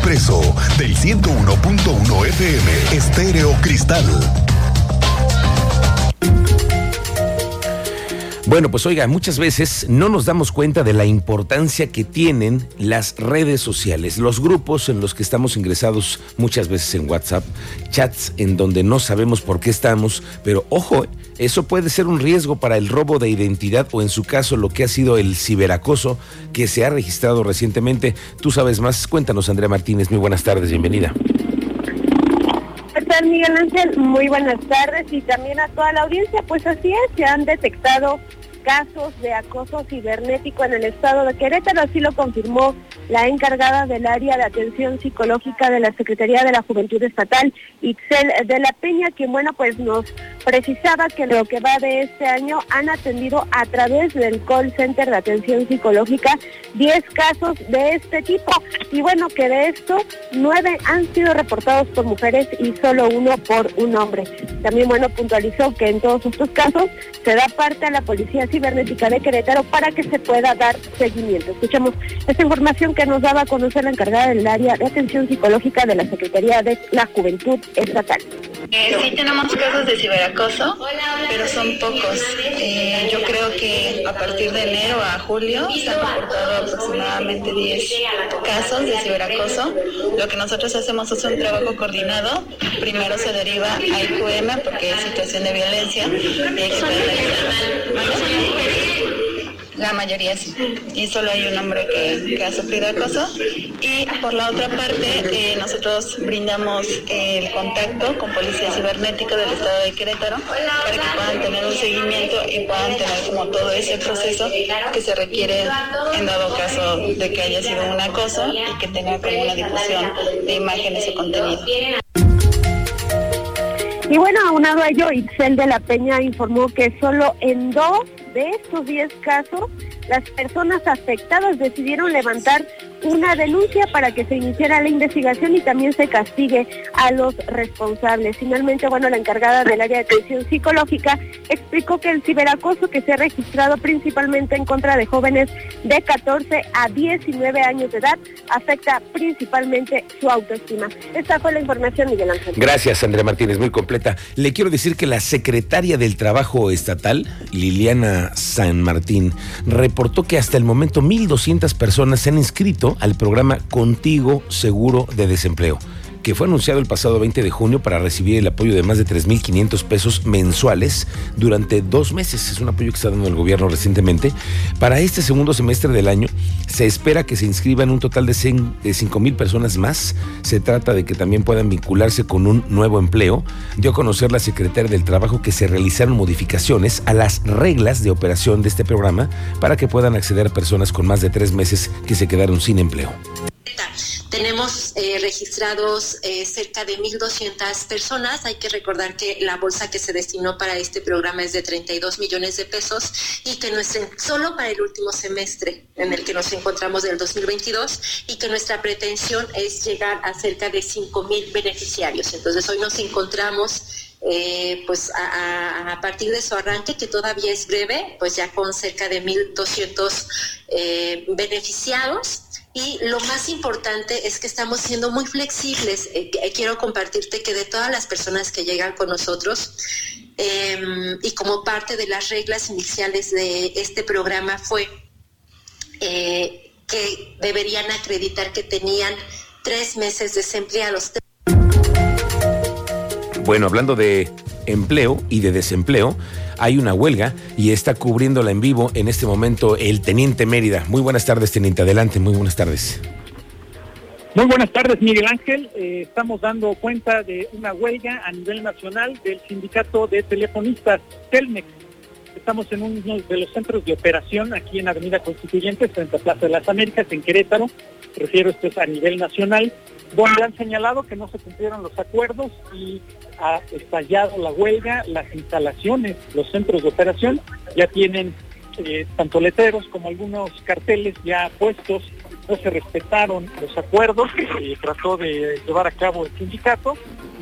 Expreso del 101.1 FM Estéreo Cristal. Bueno, pues oiga, muchas veces no nos damos cuenta de la importancia que tienen las redes sociales, los grupos en los que estamos ingresados muchas veces en WhatsApp, chats en donde no sabemos por qué estamos, pero ojo, eso puede ser un riesgo para el robo de identidad o en su caso lo que ha sido el ciberacoso que se ha registrado recientemente. Tú sabes más, cuéntanos Andrea Martínez, muy buenas tardes, bienvenida. ¿Qué tal Miguel Ángel? Muy buenas tardes y también a toda la audiencia. Pues así es, se han detectado casos de acoso cibernético en el estado de Querétaro, así lo confirmó la encargada del área de atención psicológica de la Secretaría de la Juventud Estatal, Itzel de la Peña, quien bueno pues nos precisaba que lo que va de este año han atendido a través del call center de atención psicológica 10 casos de este tipo y bueno que de estos 9 han sido reportados por mujeres y solo uno por un hombre. También bueno puntualizó que en todos estos casos se da parte a la Policía Cibernética de Querétaro para que se pueda dar seguimiento. Escuchamos esta información que nos daba a conocer la encargada del área de atención psicológica de la Secretaría de la Juventud Estatal. Eh, sí tenemos casos de ciberacoso, pero son pocos. Eh, yo creo que a partir de enero a julio se han reportado aproximadamente 10 casos de ciberacoso. Lo que nosotros hacemos es un trabajo coordinado. Primero se deriva a IQM porque es situación de violencia y hay la mayoría sí. Y solo hay un hombre que, ha sufrido acoso. Y por la otra parte, eh, nosotros brindamos el contacto con Policía Cibernética del Estado de Querétaro para que puedan tener un seguimiento y puedan tener como todo ese proceso que se requiere en dado caso de que haya sido un acoso y que tenga como una difusión de imágenes y contenido. Y bueno, aunado a ello, Itzel de la Peña informó que solo en dos de estos 10 casos, las personas afectadas decidieron levantar una denuncia para que se iniciara la investigación y también se castigue a los responsables. Finalmente, bueno, la encargada del área de atención psicológica explicó que el ciberacoso que se ha registrado principalmente en contra de jóvenes de 14 a 19 años de edad afecta principalmente su autoestima. Esta fue la información, Miguel Ángel. Gracias, Andrea Martínez, muy completa. Le quiero decir que la secretaria del Trabajo Estatal, Liliana San Martín, reportó que hasta el momento 1.200 personas se han inscrito al programa Contigo Seguro de Desempleo que fue anunciado el pasado 20 de junio para recibir el apoyo de más de 3.500 pesos mensuales durante dos meses. Es un apoyo que está dando el gobierno recientemente. Para este segundo semestre del año se espera que se inscriban un total de, 5.000 personas más. Se trata de que también puedan vincularse con un nuevo empleo. Dio a conocer la secretaria del Trabajo que se realizaron modificaciones a las reglas de operación de este programa para que puedan acceder personas con más de tres meses que se quedaron sin empleo. Tenemos eh, registrados eh, cerca de 1.200 personas. Hay que recordar que la bolsa que se destinó para este programa es de 32 millones de pesos y que nuestra, solo para el último semestre en el que nos encontramos del 2022 y que nuestra pretensión es llegar a cerca de 5.000 beneficiarios. Entonces hoy nos encontramos eh, pues a, partir de su arranque, que todavía es breve, pues ya con cerca de 1.200 eh, beneficiados y lo más importante es que estamos siendo muy flexibles. Eh, eh, quiero compartirte que de todas las personas que llegan con nosotros, em, y como parte de las reglas iniciales de este programa fue eh, que deberían acreditar que tenían tres meses desempleados. Bueno, hablando de empleo y de desempleo, hay una huelga y está cubriéndola en vivo en este momento el Teniente Mérida. Muy buenas tardes, Teniente. Adelante, muy buenas tardes. Muy buenas tardes, Miguel Ángel. Eh, estamos dando cuenta de una huelga a nivel nacional del sindicato de telefonistas Telmex. Estamos en uno de los centros de operación aquí en Avenida Constituyente, frente a Plaza de las Américas, en Querétaro. Refiero esto es a nivel nacional, donde han señalado que no se cumplieron los acuerdos y ha estallado la huelga, las instalaciones, los centros de operación. Ya tienen eh, tanto letreros como algunos carteles ya puestos, no se respetaron los acuerdos trató de llevar a cabo el sindicato.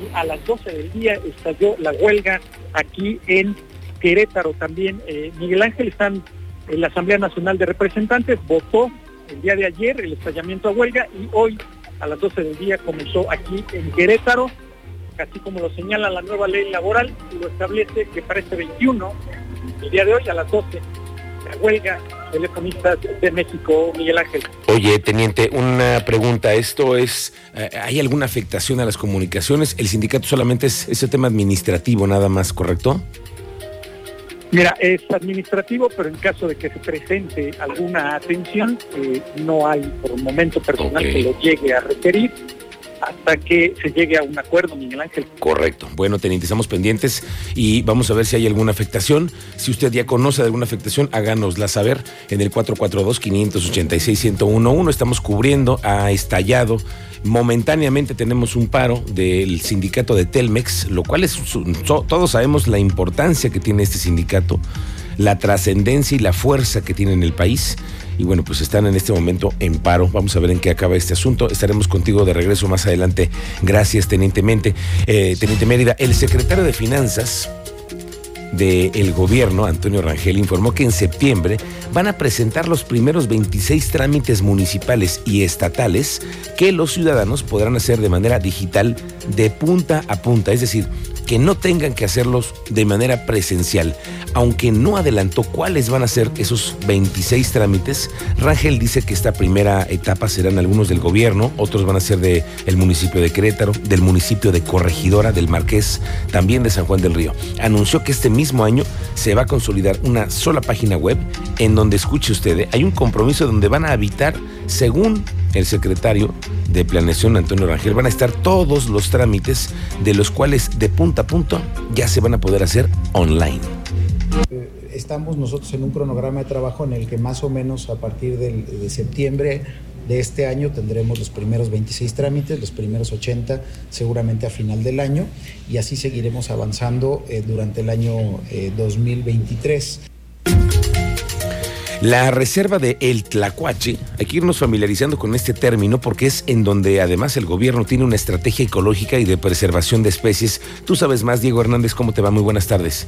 Y a las 12 del día estalló la huelga aquí en Querétaro también. Eh, Miguel Ángel están en la Asamblea Nacional de Representantes, votó el día de ayer el estallamiento a huelga y hoy a las 12 del día comenzó aquí en Querétaro, así como lo señala la nueva ley laboral, lo establece que para este 21, el día de hoy a las 12, la huelga telefonistas de México, Miguel Ángel. Oye, teniente, una pregunta. ¿Esto es, eh, hay alguna afectación a las comunicaciones? El sindicato solamente es ese tema administrativo nada más, ¿correcto? Mira, es administrativo, pero en caso de que se presente alguna atención, eh, no hay por momento personal que lo llegue a requerir hasta que se llegue a un acuerdo, Miguel Ángel. Correcto. Bueno, teniente, estamos pendientes y vamos a ver si hay alguna afectación. Si usted ya conoce de alguna afectación, háganosla saber en el 442-586-1011. Estamos cubriendo, ha estallado. Momentáneamente tenemos un paro del sindicato de Telmex, lo cual es, todos sabemos la importancia que tiene este sindicato, la trascendencia y la fuerza que tiene en el país y bueno, pues están en este momento en paro. Vamos a ver en qué acaba este asunto. Estaremos contigo de regreso más adelante. Gracias, Teniente Mente. Eh, Teniente Mérida, el secretario de Finanzas del gobierno, Antonio Rangel, informó que en septiembre van a presentar los primeros 26 trámites municipales y estatales que los ciudadanos podrán hacer de manera digital de punta a punta, es decir, que no tengan que hacerlos de manera presencial. Aunque no adelantó cuáles van a ser esos 26 trámites, Rangel dice que esta primera etapa serán algunos del gobierno, otros van a ser del el municipio de Querétaro, del municipio de Corregidora, del Marqués, también de San Juan del Río. Anunció que este mismo año se va a consolidar una sola página web en donde, escuche usted, ¿eh? hay un compromiso donde van a habitar, según el secretario de Planeación, Antonio Rangel, van a estar todos los trámites de los cuales de punto a punto ya se van a poder hacer online. Estamos nosotros en un cronograma de trabajo en el que más o menos a partir de septiembre de este año tendremos los primeros 26 trámites, los primeros 80 seguramente a final del año y así seguiremos avanzando eh, durante el año 2023. Eh, la reserva de El Tlacuache, hay que irnos familiarizando con este término porque es en donde además el gobierno tiene una estrategia ecológica y de preservación de especies. Tú sabes más, Diego Hernández, ¿cómo te va? Muy buenas tardes.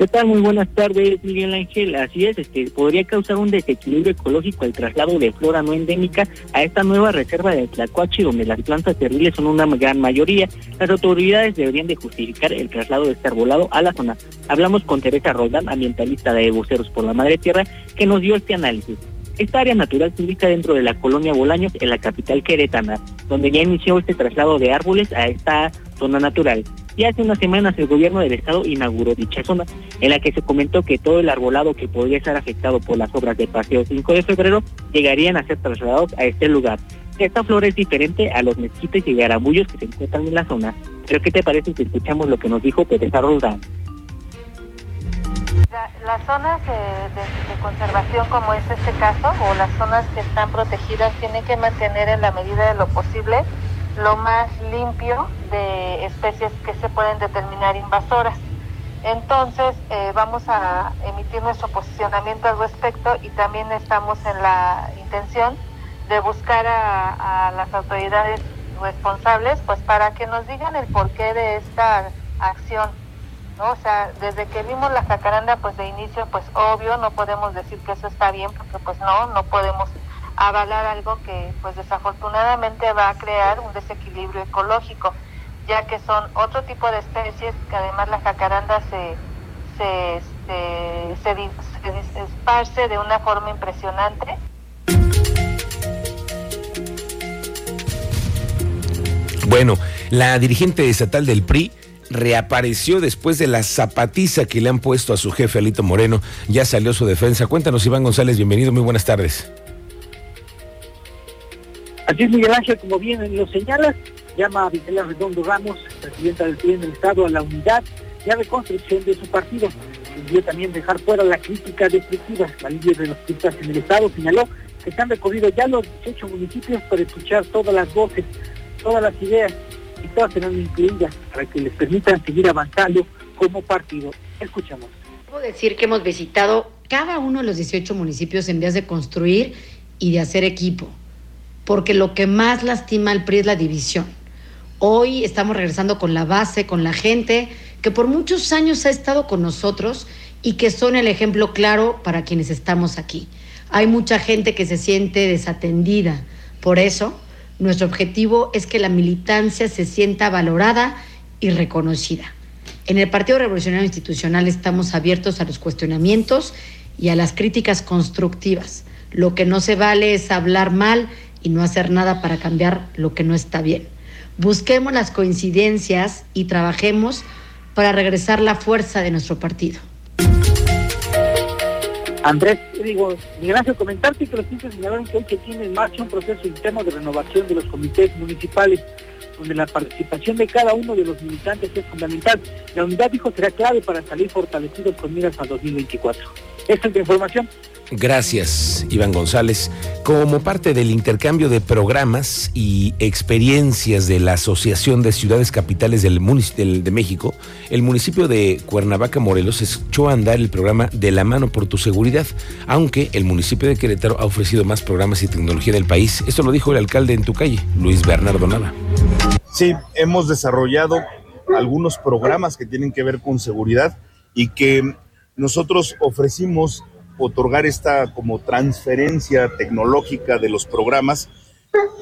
¿Qué tal? Muy buenas tardes, Miguel Ángel. Así es, este, podría causar un desequilibrio ecológico el traslado de flora no endémica a esta nueva reserva de Tlacuachi, donde las plantas terribles son una gran mayoría. Las autoridades deberían de justificar el traslado de este arbolado a la zona. Hablamos con Teresa Roldán, ambientalista de Buceros por la Madre Tierra, que nos dio este análisis. Esta área natural se ubica dentro de la colonia Bolaños, en la capital queretana, donde ya inició este traslado de árboles a esta zona natural. Y hace unas semanas el gobierno del estado inauguró dicha zona, en la que se comentó que todo el arbolado que podría estar afectado por las obras del Paseo 5 de febrero llegarían a ser trasladados a este lugar. Esta flora es diferente a los mezquites y garabullos que se encuentran en la zona. Pero ¿qué te parece si escuchamos lo que nos dijo Pedro Roldán? las zonas de, conservación como es este caso o las zonas que están protegidas tienen que mantener en la medida de lo posible lo más limpio de especies que se pueden determinar invasoras. Entonces eh, vamos a emitir nuestro posicionamiento al respecto y también estamos en la intención de buscar a, las autoridades responsables pues para que nos digan el porqué de esta acción o sea, desde que vimos la jacaranda, pues de inicio, pues obvio, no podemos decir que eso está bien, porque pues no, no podemos avalar algo que pues desafortunadamente va a crear un desequilibrio ecológico, ya que son otro tipo de especies que además la jacaranda se, se, este, se esparce de una forma impresionante. Bueno, la dirigente estatal del PRI reapareció después de la zapatiza que le han puesto a su jefe Alito Moreno. Ya salió su defensa. Cuéntanos, Iván González, bienvenido, muy buenas tardes. Así es, Miguel Ángel, como bien lo señalas, llama a Victoria Redondo Ramos, presidenta del PRI en Estado, a la unidad y a reconstrucción de su partido. Pidió también dejar fuera la crítica destructiva. La líder de los críticas en el Estado señaló que se han recorrido ya los 18 municipios para escuchar todas las voces, todas las ideas y todas serán incluidas para que les permitan seguir avanzando como partido. Escuchamos. Debo decir que hemos visitado cada uno de los 18 municipios en vías de construir y de hacer equipo, porque lo que más lastima al PRI es la división. Hoy estamos regresando con la base, con la gente que por muchos años ha estado con nosotros y que son el ejemplo claro para quienes estamos aquí. Hay mucha gente que se siente desatendida, Por eso, nuestro objetivo es que la militancia se sienta valorada y reconocida. En el Partido Revolucionario Institucional estamos abiertos a los cuestionamientos y a las críticas constructivas. Lo que no se vale es hablar mal y no hacer nada para cambiar lo que no está bien. Busquemos las coincidencias y trabajemos para regresar la fuerza de nuestro partido. Andrés, digo, Ángel, comentarte que los ciencias señalaron que hoy se tiene en marcha un proceso interno de renovación de los comités municipales, donde la participación de cada uno de los militantes es fundamental. La unidad, dijo, será clave para salir fortalecidos con miras a 2024. Esta es la información. Gracias, Iván González. Como parte del intercambio de programas y experiencias de la Asociación de Ciudades Capitales del, de México, el municipio de Cuernavaca, Morelos, echó a andar el programa De la mano por tu seguridad, aunque el municipio de Querétaro ha ofrecido más programas y tecnología del país. Esto lo dijo el alcalde en tu calle, Luis Bernardo Nava. Sí, hemos desarrollado algunos programas que tienen que ver con seguridad y que nosotros ofrecimos otorgar esta como transferencia tecnológica de los programas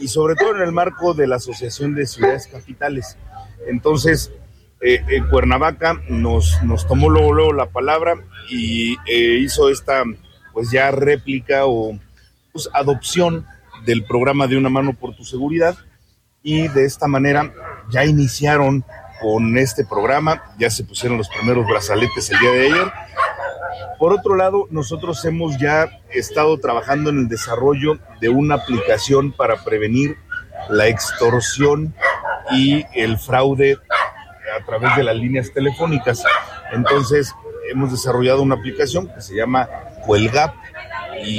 y sobre todo en el marco de la Asociación de Ciudades Capitales. Entonces, eh, Cuernavaca nos, nos tomó luego, la palabra y eh, hizo esta pues ya réplica o pues, adopción del programa de una mano por tu seguridad y de esta manera ya iniciaron con este programa, ya se pusieron los primeros brazaletes el día de ayer por otro lado, nosotros hemos ya estado trabajando en el desarrollo de una aplicación para prevenir la extorsión y el fraude a través de las líneas telefónicas. Entonces, hemos desarrollado una aplicación que se llama Cuelgap y